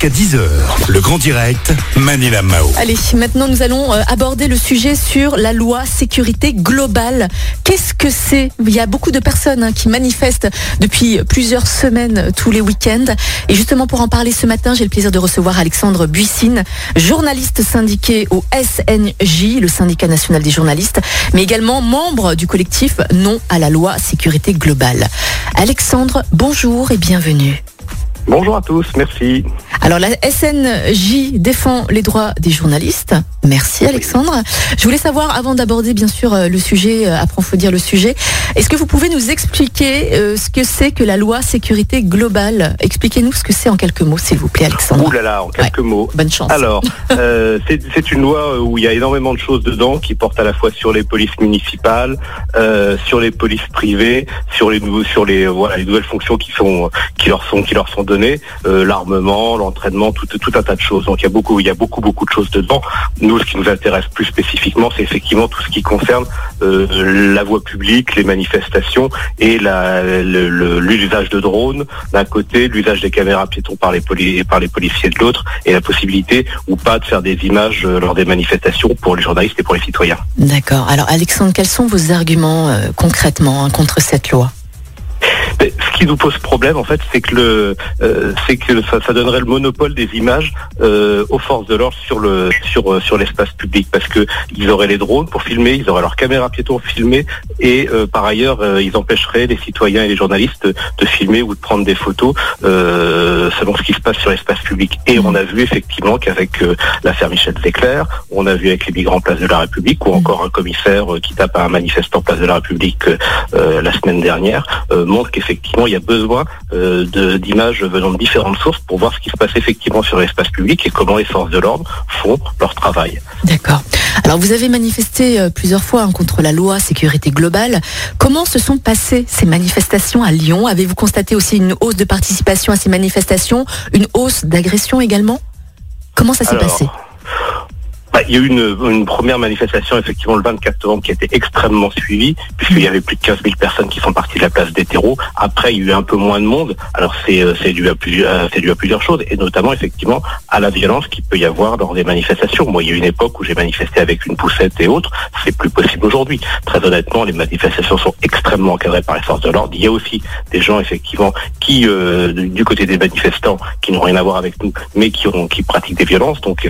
jusqu'à 10h. Le grand direct, Manila Mao. Allez, maintenant nous allons euh, aborder le sujet sur la loi sécurité globale. Qu'est-ce que c'est? Il y a beaucoup de personnes hein, qui manifestent depuis plusieurs semaines euh, tous les week-ends. Et justement pour en parler ce matin, j'ai le plaisir de recevoir Alexandre Buissine, journaliste syndiqué au SNJ, le syndicat national des journalistes, mais également membre du collectif Non à la loi sécurité globale. Alexandre, bonjour et bienvenue. Bonjour à tous, merci. Alors la SNJ défend les droits des journalistes. Merci Alexandre. Je voulais savoir, avant d'aborder bien sûr euh, le sujet, euh, approfondir le sujet, est-ce que vous pouvez nous expliquer euh, ce que c'est que la loi sécurité globale? Expliquez-nous ce que c'est en quelques mots, s'il vous plaît Alexandre. Ouh là là, en quelques mots. Bonne chance. Alors, euh, c'est une loi où il y a énormément de choses dedans qui portent à la fois sur les polices municipales, euh, sur les polices privées, sur les nouveaux, sur les voilà les nouvelles fonctions qui sont qui leur sont qui leur sont données, l'armement, l'entraînement, tout tout un tas de choses. Donc il y a beaucoup il y a beaucoup beaucoup de choses dedans. Nous, ce qui nous intéresse plus spécifiquement, c'est effectivement tout ce qui concerne euh, la voie publique, les manifestations et l'usage de drones d'un côté, l'usage des caméras piétons par les, poli- par les policiers de l'autre, et la possibilité ou pas de faire des images euh, lors des manifestations pour les journalistes et pour les citoyens. D'accord. Alors Alexandre, quels sont vos arguments euh, concrètement hein, contre cette loi? Ce qui nous pose problème, en fait, c'est que le, euh, c'est que ça, donnerait le monopole des images euh, aux forces de l'ordre sur le, sur, euh, sur l'espace public, parce que ils auraient les drones pour filmer, ils auraient leurs caméras piétons filmer, et par ailleurs, ils empêcheraient les citoyens et les journalistes de, filmer ou de prendre des photos selon ce qui se passe sur l'espace public. Et on a vu effectivement qu'avec l'affaire Michel Zecler, on a vu avec les migrants place de la République, ou encore un commissaire qui tape à un manifestant place de la République la semaine dernière, montre qu'effectivement il y a besoin euh, d'images venant de différentes sources pour voir ce qui se passe effectivement sur l'espace public et comment les forces de l'ordre font leur travail. D'accord. Alors vous avez manifesté euh, plusieurs fois hein, contre la loi sécurité globale. Comment se sont passées ces manifestations à Lyon? Avez-vous constaté aussi une hausse de participation à ces manifestations, une hausse d'agression également? Comment ça s'est passé? Il y a eu une, première manifestation effectivement le 24 novembre qui a été extrêmement suivie puisqu'il y avait plus de 15 000 personnes qui sont parties de la place des terreaux. Après, il y a eu un peu moins de monde. Alors c'est euh, c'est dû à plusieurs euh, c'est dû à plusieurs choses et notamment effectivement à la violence qu'il peut y avoir lors des manifestations. Moi, il y a eu une époque où j'ai manifesté avec une poussette et autres. C'est plus possible aujourd'hui. Très honnêtement, les manifestations sont extrêmement encadrées par les forces de l'ordre. Il y a aussi des gens effectivement qui euh, du côté des manifestants qui n'ont rien à voir avec nous, mais qui pratiquent des violences. Donc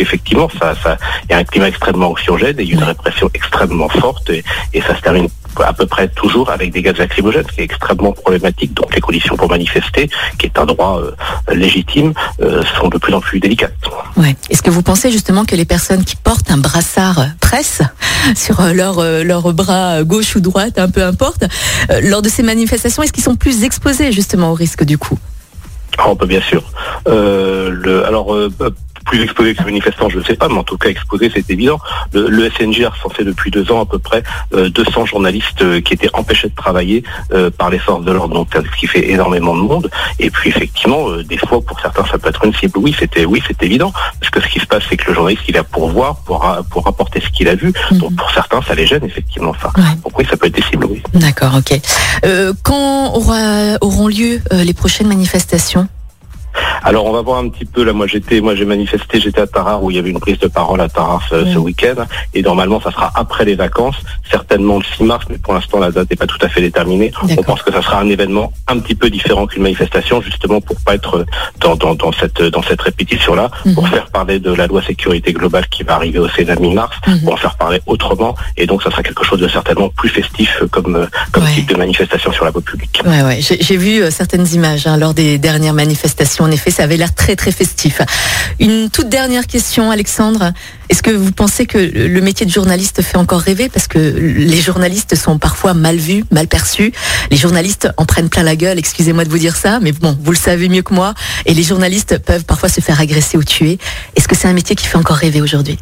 effectivement, ça, ça, il y a un climat extrêmement anxiogène et une répression extrêmement forte et, et ça se termine à peu près toujours avec des gaz lacrymogènes, ce qui est extrêmement problématique. Donc les conditions pour manifester, qui est un droit euh, légitime, euh, sont de plus en plus délicates. Ouais. Est-ce que vous pensez justement que les personnes qui portent un brassard presse sur euh, leur, euh, leur bras gauche ou droite, un peu importe, lors de ces manifestations, est-ce qu'ils sont plus exposés justement au risque du coup? Oh, bah, bien sûr. Euh, le, alors, euh, plus exposé que les manifestants, je ne sais pas, mais en tout cas exposé, c'est évident. Le, le SNJ a recensé depuis deux ans à peu près euh, 200 journalistes euh, qui étaient empêchés de travailler euh, par les forces de l'ordre, donc ce qui fait énormément de monde. Et puis effectivement, euh, des fois, pour certains, ça peut être une cible. Oui, c'était oui, c'est évident, parce que ce qui se passe, c'est que le journaliste, il a pour voir, pour, pour rapporter ce qu'il a vu. Donc pour certains, ça les gêne effectivement. Ça. Ouais. Donc oui, ça peut être des cibles, oui. D'accord, ok. Euh, quand aura, auront lieu euh, les prochaines manifestations? Alors on va voir un petit peu là. Moi j'étais, moi j'ai manifesté, j'étais à Tarare où il y avait une prise de parole à Tarare ce, ce week-end. Et normalement ça sera après les vacances, certainement le 6 mars, mais pour l'instant la date n'est pas tout à fait déterminée. On pense que ça sera un événement un petit peu différent qu'une manifestation, justement pour pas être dans, dans, dans cette dans cette répétition là, pour Mhm. faire parler de la loi sécurité globale qui va arriver au Sénat mi-mars, Mhm. pour en faire parler autrement. Et donc ça sera quelque chose de certainement plus festif euh, comme euh, comme Ouais. type de manifestation sur la voie publique. Ouais, ouais. J'ai vu euh, certaines images hein, lors des dernières manifestations. En effet, ça avait l'air très, très festif. Une toute dernière question, Alexandre. Est-ce que vous pensez que le métier de journaliste fait encore rêver? Parce que les journalistes sont parfois mal vus, mal perçus. Les journalistes en prennent plein la gueule, excusez-moi de vous dire ça, mais bon, vous le savez mieux que moi. Et les journalistes peuvent parfois se faire agresser ou tuer. Est-ce que c'est un métier qui fait encore rêver aujourd'hui?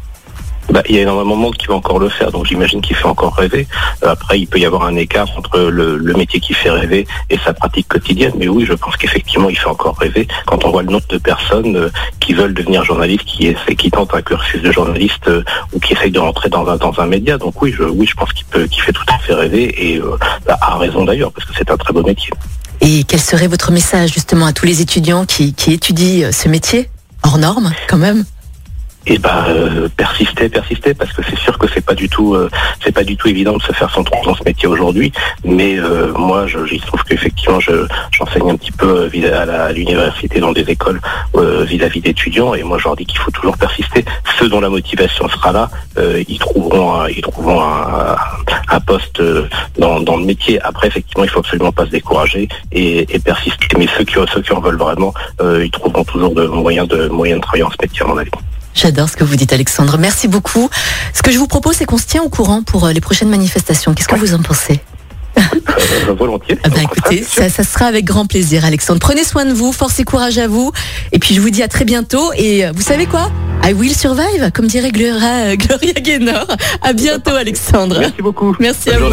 Bah, il y a énormément de monde qui va encore le faire, donc j'imagine qu'il fait encore rêver. Euh, Après, il peut y avoir un écart entre le, métier qui fait rêver et sa pratique quotidienne, mais oui, je pense qu'effectivement, il fait encore rêver quand on voit le nombre de personnes euh, qui veulent devenir journalistes, qui, essaient, qui tentent un cursus de journaliste euh, ou qui essayent de rentrer dans un, dans un média. Donc oui, je, oui, je pense qu'il fait tout à fait rêver et euh, bah, raison d'ailleurs, parce que c'est un très beau métier. Et quel serait votre message justement à tous les étudiants qui, qui étudient ce métier hors norme quand même? Et bah euh, persister, persister, parce que c'est sûr que c'est pas du tout, euh, c'est pas du tout évident de se faire son trou dans ce métier aujourd'hui. Mais euh, moi, je, il trouve qu'effectivement, je, j'enseigne un petit peu à, la, l'université dans des écoles vis-à-vis d'étudiants, et moi, je leur dis qu'il faut toujours persister. Ceux dont la motivation sera là, ils trouveront, un, ils trouveront un, un poste dans, dans, le métier. Après, effectivement, il faut absolument pas se décourager et, et persister. Mais ceux qui, ceux qui en veulent vraiment, ils trouveront toujours de moyens de moyens de travailler en ce métier, à mon avis. J'adore ce que vous dites, Alexandre. Merci beaucoup. Ce que je vous propose, c'est qu'on se tient au courant pour euh, les prochaines manifestations. Qu'est-ce que vous en pensez euh, volontiers. Ah bah, écoutez, ça, ça, sera avec grand plaisir, Alexandre. Prenez soin de vous, force et courage à vous. Et puis je vous dis à très bientôt. Et euh, vous savez quoi? I will survive, comme dirait Gloria, Gloria Gaynor. À bientôt, Alexandre. Merci beaucoup. Merci à vous.